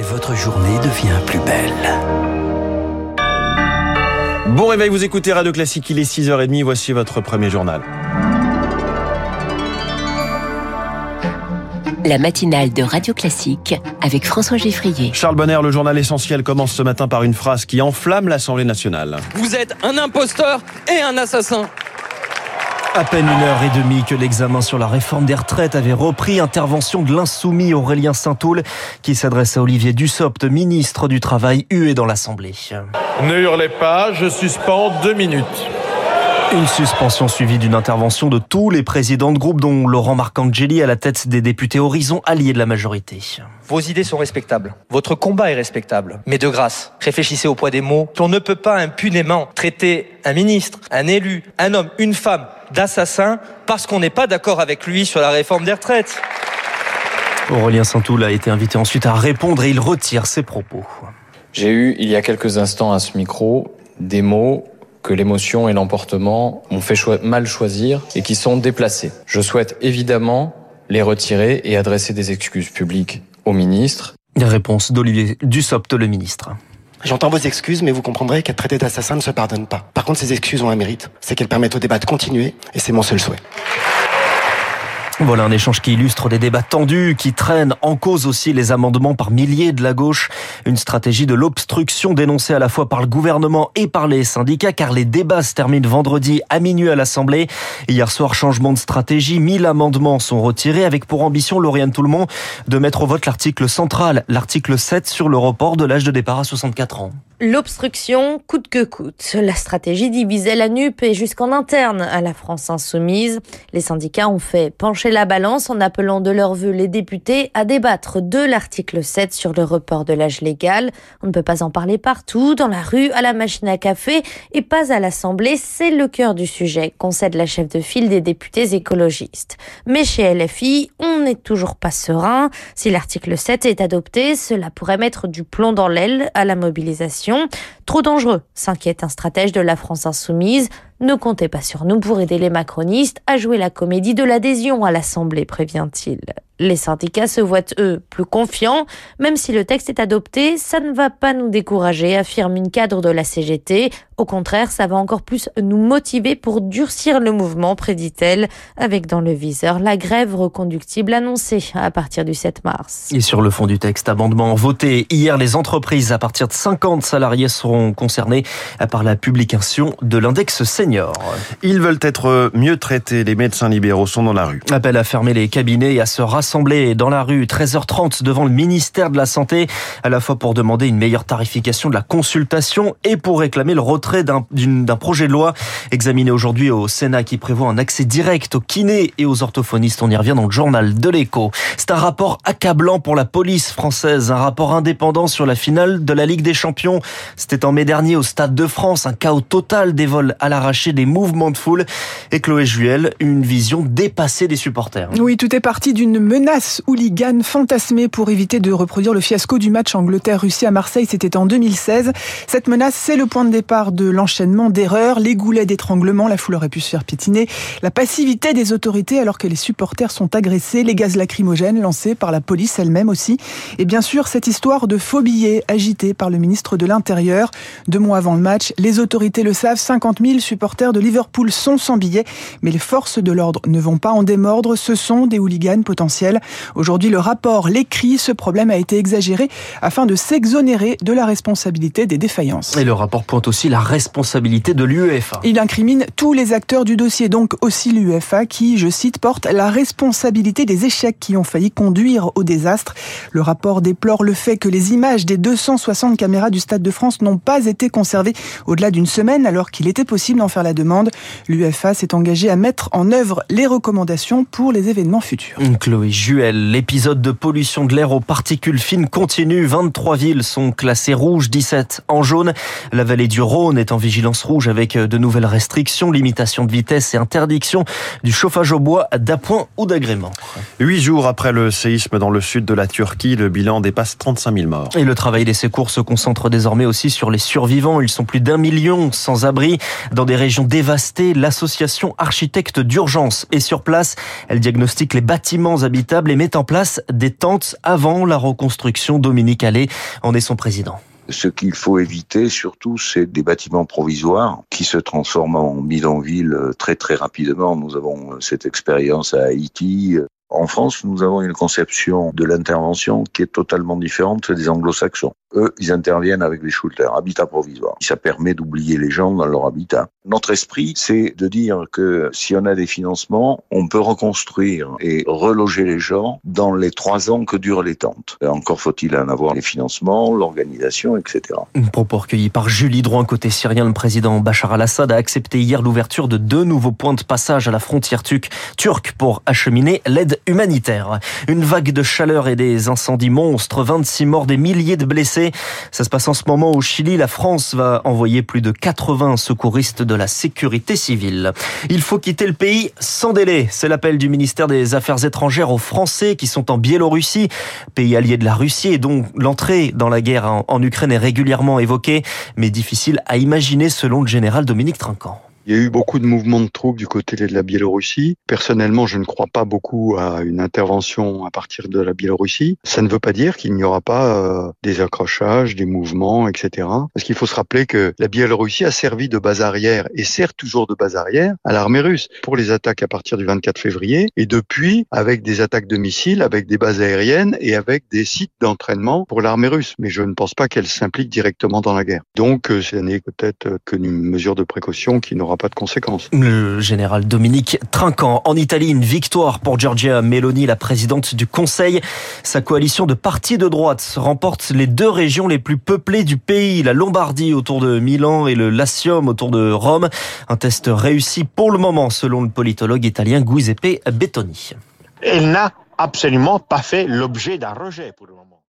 et votre journée devient plus belle. Bon réveil, vous écoutez Radio Classique, il est 6h30, voici votre premier journal. La matinale de Radio Classique avec François Geffrier. Charles Bonner, le journal essentiel commence ce matin par une phrase qui enflamme l'Assemblée nationale. Vous êtes un imposteur et un assassin. À peine une heure et demie que l'examen sur la réforme des retraites avait repris, intervention de l'insoumis Aurélien Saint-Toul qui s'adresse à Olivier Dussopt, ministre du Travail, hué dans l'Assemblée. Ne hurlez pas, je suspends deux minutes. Une suspension suivie d'une intervention de tous les présidents de groupe, dont Laurent Marcangeli à la tête des députés Horizon, alliés de la majorité. Vos idées sont respectables. Votre combat est respectable. Mais de grâce, réfléchissez au poids des mots. On ne peut pas impunément traiter un ministre, un élu, un homme, une femme d'assassin parce qu'on n'est pas d'accord avec lui sur la réforme des retraites. Aurélien Saint-Toul a été invité ensuite à répondre et il retire ses propos. J'ai eu, il y a quelques instants à ce micro, des mots que l'émotion et l'emportement m'ont fait mal choisir et qui sont déplacés. Je souhaite évidemment les retirer et adresser des excuses publiques au ministre. La réponse d'Olivier Dussopt, le ministre. J'entends vos excuses, mais vous comprendrez qu'être traité d'assassin ne se pardonne pas. Par contre, ces excuses ont un mérite, c'est qu'elles permettent au débat de continuer, et c'est mon seul souhait. Voilà un échange qui illustre des débats tendus, qui traînent en cause aussi les amendements par milliers de la gauche. Une stratégie de l'obstruction dénoncée à la fois par le gouvernement et par les syndicats, car les débats se terminent vendredi à minuit à l'Assemblée. Hier soir, changement de stratégie, 1000 amendements sont retirés avec pour ambition, Lauriane Toulmont, de mettre au vote l'article central, l'article 7 sur le report de l'âge de départ à 64 ans. L'obstruction coûte que coûte. La stratégie divisait la NUP et jusqu'en interne à la France insoumise. Les syndicats ont fait pencher la balance en appelant de leur vœu les députés à débattre de l'article 7 sur le report de l'âge légal. On ne peut pas en parler partout, dans la rue, à la machine à café et pas à l'Assemblée. C'est le cœur du sujet, concède la chef de file des députés écologistes. Mais chez LFI, on n'est toujours pas serein. Si l'article 7 est adopté, cela pourrait mettre du plomb dans l'aile à la mobilisation Trop dangereux, s'inquiète un stratège de la France insoumise. Ne comptez pas sur nous pour aider les macronistes à jouer la comédie de l'adhésion à l'Assemblée, prévient-il. Les syndicats se voient, eux, plus confiants. Même si le texte est adopté, ça ne va pas nous décourager, affirme une cadre de la CGT. Au contraire, ça va encore plus nous motiver pour durcir le mouvement, prédit-elle, avec dans le viseur la grève reconductible annoncée à partir du 7 mars. Et sur le fond du texte, amendement voté hier, les entreprises à partir de 50 salariés seront concernées par la publication de l'index senior. Ils veulent être mieux traités. Les médecins libéraux sont dans la rue. Appel à fermer les cabinets et à se rassembler rassembler dans la rue 13h30 devant le ministère de la Santé, à la fois pour demander une meilleure tarification de la consultation et pour réclamer le retrait d'un projet de loi examiné aujourd'hui au Sénat qui prévoit un accès direct aux kinés et aux orthophonistes. On y revient dans le journal de l'écho. C'est un rapport accablant pour la police française, un rapport indépendant sur la finale de la Ligue des Champions. C'était en mai dernier au Stade de France, un chaos total des vols à l'arraché, des mouvements de foule. Et Chloé Juel, une vision dépassée des supporters. Oui, tout est parti d'une menace hooligan fantasmée pour éviter de reproduire le fiasco du match Angleterre-Russie à Marseille. C'était en 2016. Cette menace, c'est le point de départ de l'enchaînement d'erreurs, les goulets d'étranglement, la foule aurait pu se faire piétiner, la passivité des autorités alors que les supporters sont agressés, les gaz lacrymogènes lancés par la police elle-même aussi. Et bien sûr, cette histoire de faux billets agitée par le ministre de l'Intérieur. Deux mois avant le match, les autorités le savent, 50 000 supporters de Liverpool sont sans billets, mais les forces de l'ordre ne vont pas en démordre. Ce sont des hooligans potentiels Aujourd'hui, le rapport l'écrit, ce problème a été exagéré afin de s'exonérer de la responsabilité des défaillances. Et le rapport pointe aussi la responsabilité de l'UEFA. Il incrimine tous les acteurs du dossier, donc aussi l'UEFA qui, je cite, porte la responsabilité des échecs qui ont failli conduire au désastre. Le rapport déplore le fait que les images des 260 caméras du Stade de France n'ont pas été conservées au-delà d'une semaine alors qu'il était possible d'en faire la demande. L'UEFA s'est engagé à mettre en œuvre les recommandations pour les événements futurs. Chloé Juel. L'épisode de pollution de l'air aux particules fines continue. 23 villes sont classées rouges, 17 en jaune. La vallée du Rhône est en vigilance rouge avec de nouvelles restrictions, limitations de vitesse et interdiction du chauffage au bois d'appoint ou d'agrément. Huit jours après le séisme dans le sud de la Turquie, le bilan dépasse 35 000 morts. Et le travail des secours se concentre désormais aussi sur les survivants. Ils sont plus d'un million sans abri dans des régions dévastées, l'association Architectes d'urgence est sur place. Elle diagnostique les bâtiments et met en place des tentes avant la reconstruction. Dominique Allais en est son président. Ce qu'il faut éviter surtout, c'est des bâtiments provisoires qui se transforment en bidonville très très rapidement. Nous avons cette expérience à Haïti. En France, nous avons une conception de l'intervention qui est totalement différente des anglo-saxons. Eux, ils interviennent avec les shelters, habitat provisoire. Ça permet d'oublier les gens dans leur habitat. Notre esprit, c'est de dire que si on a des financements, on peut reconstruire et reloger les gens dans les trois ans que durent les tentes. Encore faut-il en avoir les financements, l'organisation, etc. Un propos recueilli par Julie Drouin, côté syrien. Le président Bachar al-Assad a accepté hier l'ouverture de deux nouveaux points de passage à la frontière turque pour acheminer l'aide humanitaire. Une vague de chaleur et des incendies monstres, 26 morts, des milliers de blessés ça se passe en ce moment au Chili. La France va envoyer plus de 80 secouristes de la sécurité civile. Il faut quitter le pays sans délai. C'est l'appel du ministère des Affaires étrangères aux Français qui sont en Biélorussie, pays allié de la Russie et dont l'entrée dans la guerre en Ukraine est régulièrement évoquée, mais difficile à imaginer selon le général Dominique Trinquant. Il y a eu beaucoup de mouvements de troupes du côté de la Biélorussie. Personnellement, je ne crois pas beaucoup à une intervention à partir de la Biélorussie. Ça ne veut pas dire qu'il n'y aura pas euh, des accrochages, des mouvements, etc. Parce qu'il faut se rappeler que la Biélorussie a servi de base arrière et sert toujours de base arrière à l'armée russe pour les attaques à partir du 24 février et depuis avec des attaques de missiles, avec des bases aériennes et avec des sites d'entraînement pour l'armée russe. Mais je ne pense pas qu'elle s'implique directement dans la guerre. Donc, euh, ce n'est peut-être qu'une mesure de précaution qui n'aura pas de conséquences. Le général Dominique Trinquant. En Italie, une victoire pour Giorgia Meloni, la présidente du Conseil. Sa coalition de partis de droite remporte les deux régions les plus peuplées du pays, la Lombardie autour de Milan et le Latium autour de Rome. Un test réussi pour le moment, selon le politologue italien Giuseppe Bettoni. Elle n'a absolument pas fait l'objet d'un rejet pour le moment.